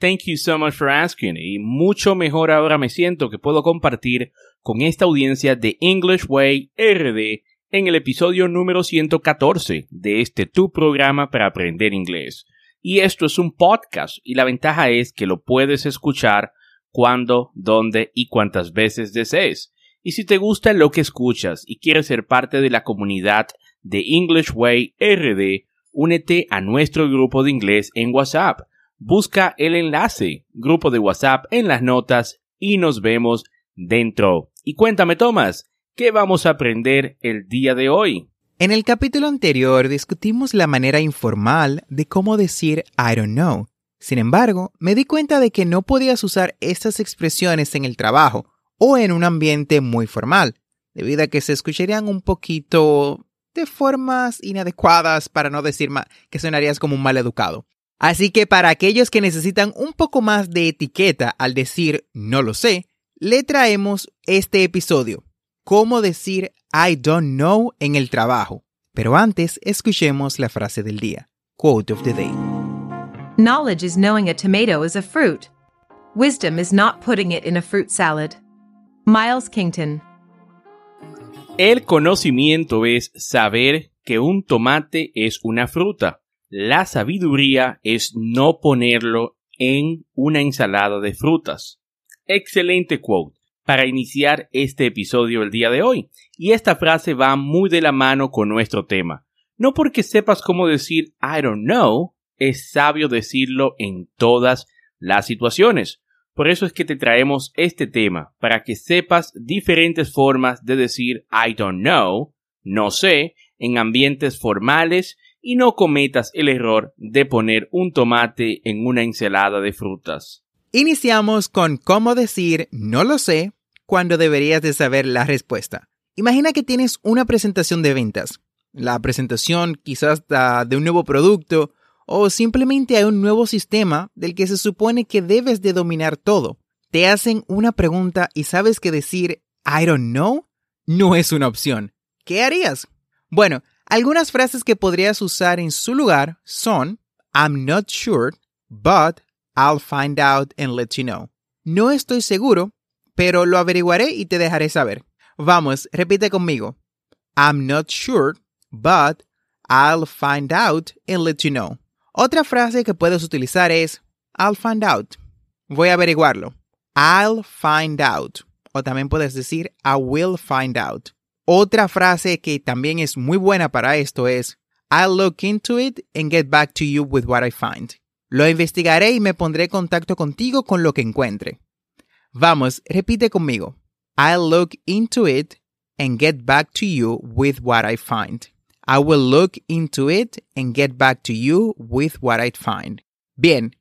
Thank you so much for asking. Y mucho mejor ahora me siento que puedo compartir con esta audiencia de English Way RD en el episodio número 114 de este tu programa para aprender inglés. Y esto es un podcast y la ventaja es que lo puedes escuchar cuando, dónde y cuántas veces desees. Y si te gusta lo que escuchas y quieres ser parte de la comunidad de English Way RD, únete a nuestro grupo de inglés en WhatsApp. Busca el enlace, grupo de WhatsApp en las notas y nos vemos dentro. Y cuéntame, Tomás, ¿qué vamos a aprender el día de hoy? En el capítulo anterior discutimos la manera informal de cómo decir I don't know. Sin embargo, me di cuenta de que no podías usar estas expresiones en el trabajo o en un ambiente muy formal, debido a que se escucharían un poquito de formas inadecuadas para no decir que sonarías como un mal educado. Así que para aquellos que necesitan un poco más de etiqueta al decir no lo sé, le traemos este episodio, cómo decir I don't know en el trabajo. Pero antes, escuchemos la frase del día. Quote of the day. Knowledge is knowing a tomato is a fruit. Wisdom is not putting it in a fruit salad. Miles Kington. El conocimiento es saber que un tomate es una fruta. La sabiduría es no ponerlo en una ensalada de frutas. Excelente quote para iniciar este episodio el día de hoy. Y esta frase va muy de la mano con nuestro tema. No porque sepas cómo decir I don't know, es sabio decirlo en todas las situaciones. Por eso es que te traemos este tema, para que sepas diferentes formas de decir I don't know, no sé, en ambientes formales y no cometas el error de poner un tomate en una ensalada de frutas. Iniciamos con cómo decir no lo sé cuando deberías de saber la respuesta. Imagina que tienes una presentación de ventas. La presentación quizás de un nuevo producto o simplemente hay un nuevo sistema del que se supone que debes de dominar todo. Te hacen una pregunta y sabes que decir I don't know no es una opción. ¿Qué harías? Bueno, algunas frases que podrías usar en su lugar son I'm not sure, but I'll find out and let you know. No estoy seguro, pero lo averiguaré y te dejaré saber. Vamos, repite conmigo. I'm not sure, but I'll find out and let you know. Otra frase que puedes utilizar es I'll find out. Voy a averiguarlo. I'll find out. O también puedes decir I will find out. Otra frase que también es muy buena para esto es I'll look into it and get back to you with what I find. Lo investigaré y me pondré en contacto contigo con lo que encuentre. Vamos, repite conmigo. I'll look into it and get back to you with what I find. I will look into it and get back to you with what I find. Bien.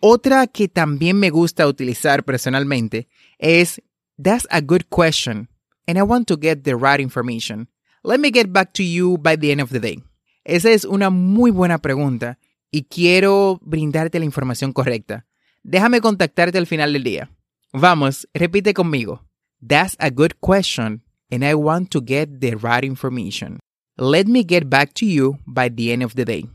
Otra que también me gusta utilizar personalmente es That's a good question, and I want to get the right information. Let me get back to you by the end of the day. Esa es una muy buena pregunta y quiero brindarte la información correcta. Déjame contactarte al final del día. Vamos, repite conmigo. That's a good question, and I want to get the right information. Let me get back to you by the end of the day.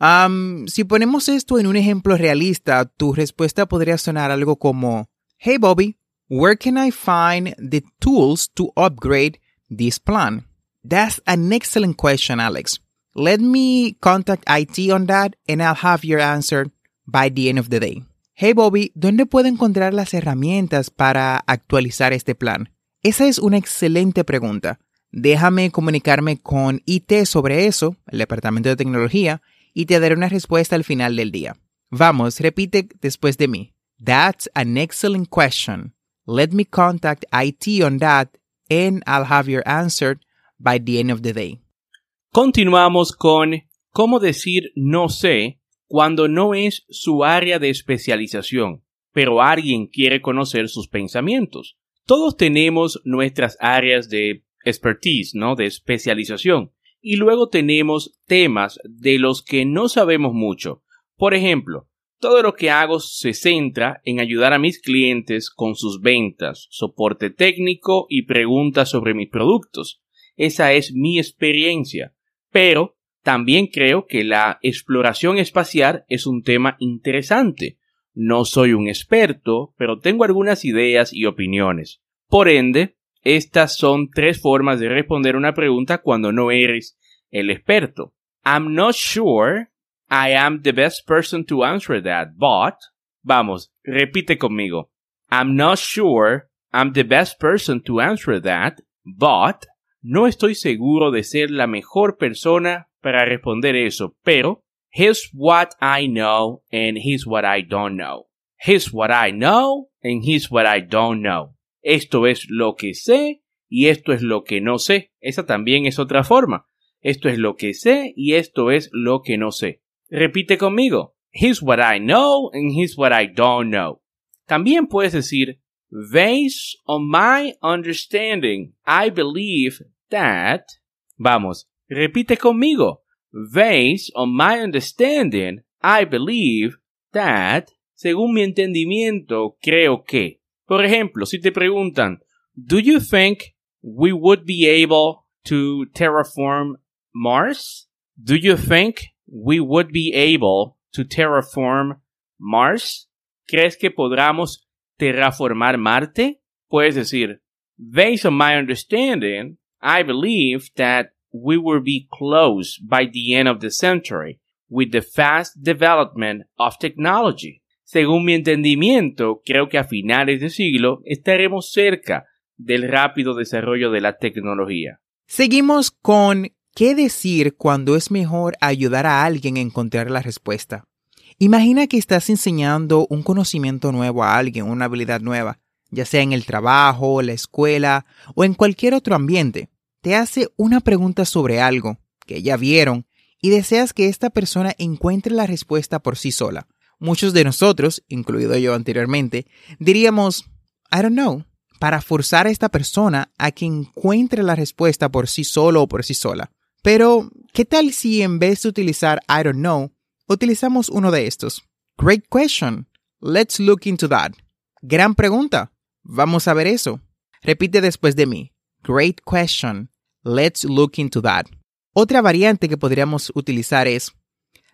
Um, si ponemos esto en un ejemplo realista, tu respuesta podría sonar algo como, Hey Bobby, where can I find the tools to upgrade this plan? That's an excellent question, Alex. Let me contact IT on that and I'll have your answer by the end of the day. Hey Bobby, ¿dónde puedo encontrar las herramientas para actualizar este plan? Esa es una excelente pregunta. Déjame comunicarme con IT sobre eso, el Departamento de Tecnología, y te daré una respuesta al final del día. Vamos, repite después de mí. That's an excellent question. Let me contact IT on that and I'll have your answer by the end of the day. Continuamos con cómo decir no sé cuando no es su área de especialización, pero alguien quiere conocer sus pensamientos. Todos tenemos nuestras áreas de expertise, ¿no? De especialización. Y luego tenemos temas de los que no sabemos mucho. Por ejemplo, todo lo que hago se centra en ayudar a mis clientes con sus ventas, soporte técnico y preguntas sobre mis productos. Esa es mi experiencia. Pero también creo que la exploración espacial es un tema interesante. No soy un experto, pero tengo algunas ideas y opiniones. Por ende, estas son tres formas de responder una pregunta cuando no eres el experto. I'm not sure I am the best person to answer that, but... Vamos, repite conmigo. I'm not sure I'm the best person to answer that, but... No estoy seguro de ser la mejor persona para responder eso, pero here's what I know and here's what I don't know. Here's what I know and here's what I don't know. Esto es lo que sé y esto es lo que no sé. Esa también es otra forma. Esto es lo que sé y esto es lo que no sé. Repite conmigo. Here's what I know and here's what I don't know. También puedes decir, based on my understanding, I believe that. Vamos, repite conmigo. Based on my understanding, I believe that. Según mi entendimiento, creo que. Por ejemplo, si te preguntan, Do you think we would be able to terraform Mars? Do you think we would be able to terraform Mars? ¿Crees que podamos terraformar Marte? Puedes decir, based on my understanding, I believe that we will be close by the end of the century with the fast development of technology. Según mi entendimiento, creo que a finales de siglo estaremos cerca del rápido desarrollo de la tecnología. Seguimos con qué decir cuando es mejor ayudar a alguien a encontrar la respuesta. Imagina que estás enseñando un conocimiento nuevo a alguien, una habilidad nueva, ya sea en el trabajo, la escuela o en cualquier otro ambiente. Te hace una pregunta sobre algo que ya vieron y deseas que esta persona encuentre la respuesta por sí sola. Muchos de nosotros, incluido yo anteriormente, diríamos, I don't know, para forzar a esta persona a que encuentre la respuesta por sí solo o por sí sola. Pero, ¿qué tal si en vez de utilizar I don't know, utilizamos uno de estos? Great question. Let's look into that. Gran pregunta. Vamos a ver eso. Repite después de mí. Great question. Let's look into that. Otra variante que podríamos utilizar es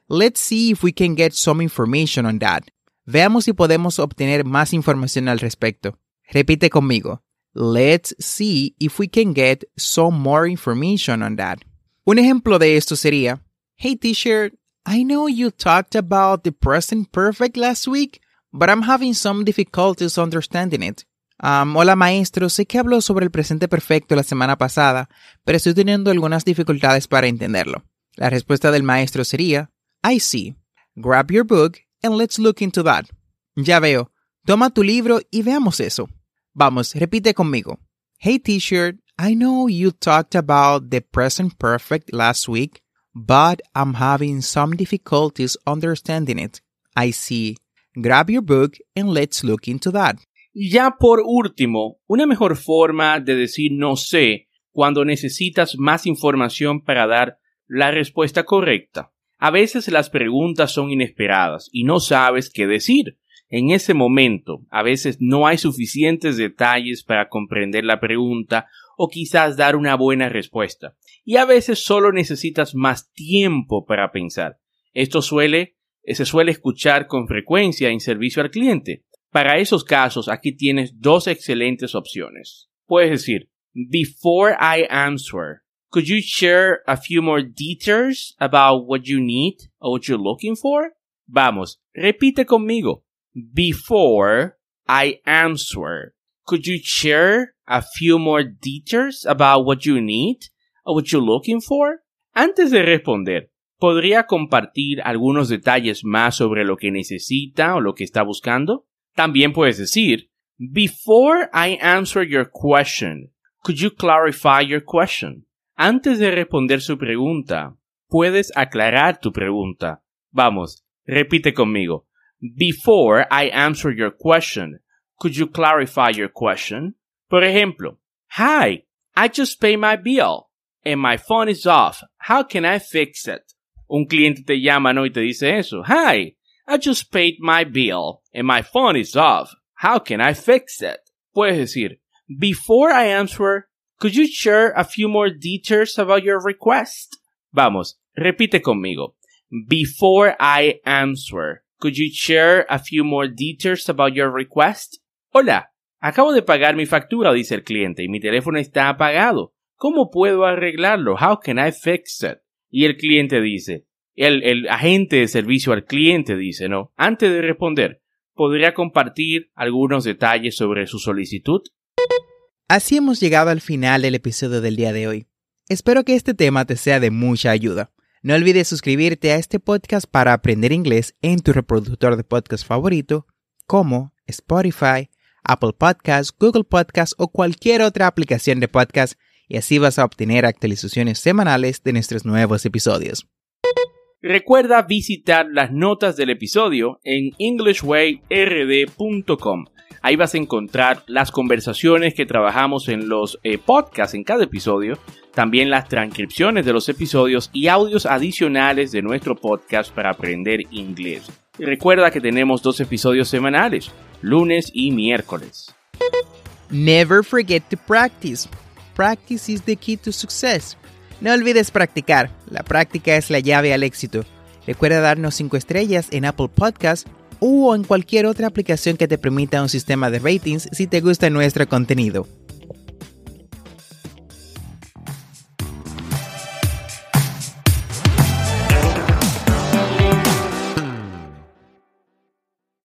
Let's see if we can get some information on that. Veamos si podemos obtener más información al respecto. Repite conmigo. Let's see if we can get some more information on that. Un ejemplo de esto sería, Hey teacher, I know you talked about the present perfect last week, but I'm having some difficulties understanding it. Um, hola maestro, sé que habló sobre el presente perfecto la semana pasada, pero estoy teniendo algunas dificultades para entenderlo. La respuesta del maestro sería, I see. Grab your book and let's look into that. Ya veo. Toma tu libro y veamos eso. Vamos, repite conmigo. Hey teacher, I know you talked about the present perfect last week, but I'm having some difficulties understanding it. I see. Grab your book and let's look into that. Ya por último, una mejor forma de decir no sé cuando necesitas más información para dar la respuesta correcta. A veces las preguntas son inesperadas y no sabes qué decir. En ese momento, a veces no hay suficientes detalles para comprender la pregunta o quizás dar una buena respuesta. Y a veces solo necesitas más tiempo para pensar. Esto suele, se suele escuchar con frecuencia en servicio al cliente. Para esos casos, aquí tienes dos excelentes opciones. Puedes decir, before I answer, could you share a few more details about what you need or what you're looking for? Vamos, repite conmigo. Before I answer, could you share a few more details about what you need or what you're looking for? Antes de responder, ¿podría compartir algunos detalles más sobre lo que necesita o lo que está buscando? También puedes decir, Before I answer your question, could you clarify your question? Antes de responder su pregunta, puedes aclarar tu pregunta. Vamos, repite conmigo. Before I answer your question, could you clarify your question? Por ejemplo, Hi, I just paid my bill and my phone is off. How can I fix it? Un cliente te llama ¿no? y te dice eso. Hi, I just paid my bill and my phone is off. How can I fix it? Puedes decir, Before I answer, could you share a few more details about your request? Vamos, repite conmigo. Before I answer, Could you share a few more details about your request? Hola, acabo de pagar mi factura, dice el cliente, y mi teléfono está apagado. ¿Cómo puedo arreglarlo? How can I fix it? Y el cliente dice, el, el agente de servicio al cliente dice, ¿no? Antes de responder, ¿podría compartir algunos detalles sobre su solicitud? Así hemos llegado al final del episodio del día de hoy. Espero que este tema te sea de mucha ayuda. No olvides suscribirte a este podcast para aprender inglés en tu reproductor de podcast favorito, como Spotify, Apple Podcasts, Google Podcasts o cualquier otra aplicación de podcast, y así vas a obtener actualizaciones semanales de nuestros nuevos episodios. Recuerda visitar las notas del episodio en englishwayrd.com. Ahí vas a encontrar las conversaciones que trabajamos en los eh, podcasts en cada episodio, también las transcripciones de los episodios y audios adicionales de nuestro podcast para aprender inglés. recuerda que tenemos dos episodios semanales, lunes y miércoles. Never forget to practice. Practice is the key to success. No olvides practicar. La práctica es la llave al éxito. Recuerda darnos 5 estrellas en Apple Podcasts o en cualquier otra aplicación que te permita un sistema de ratings si te gusta nuestro contenido.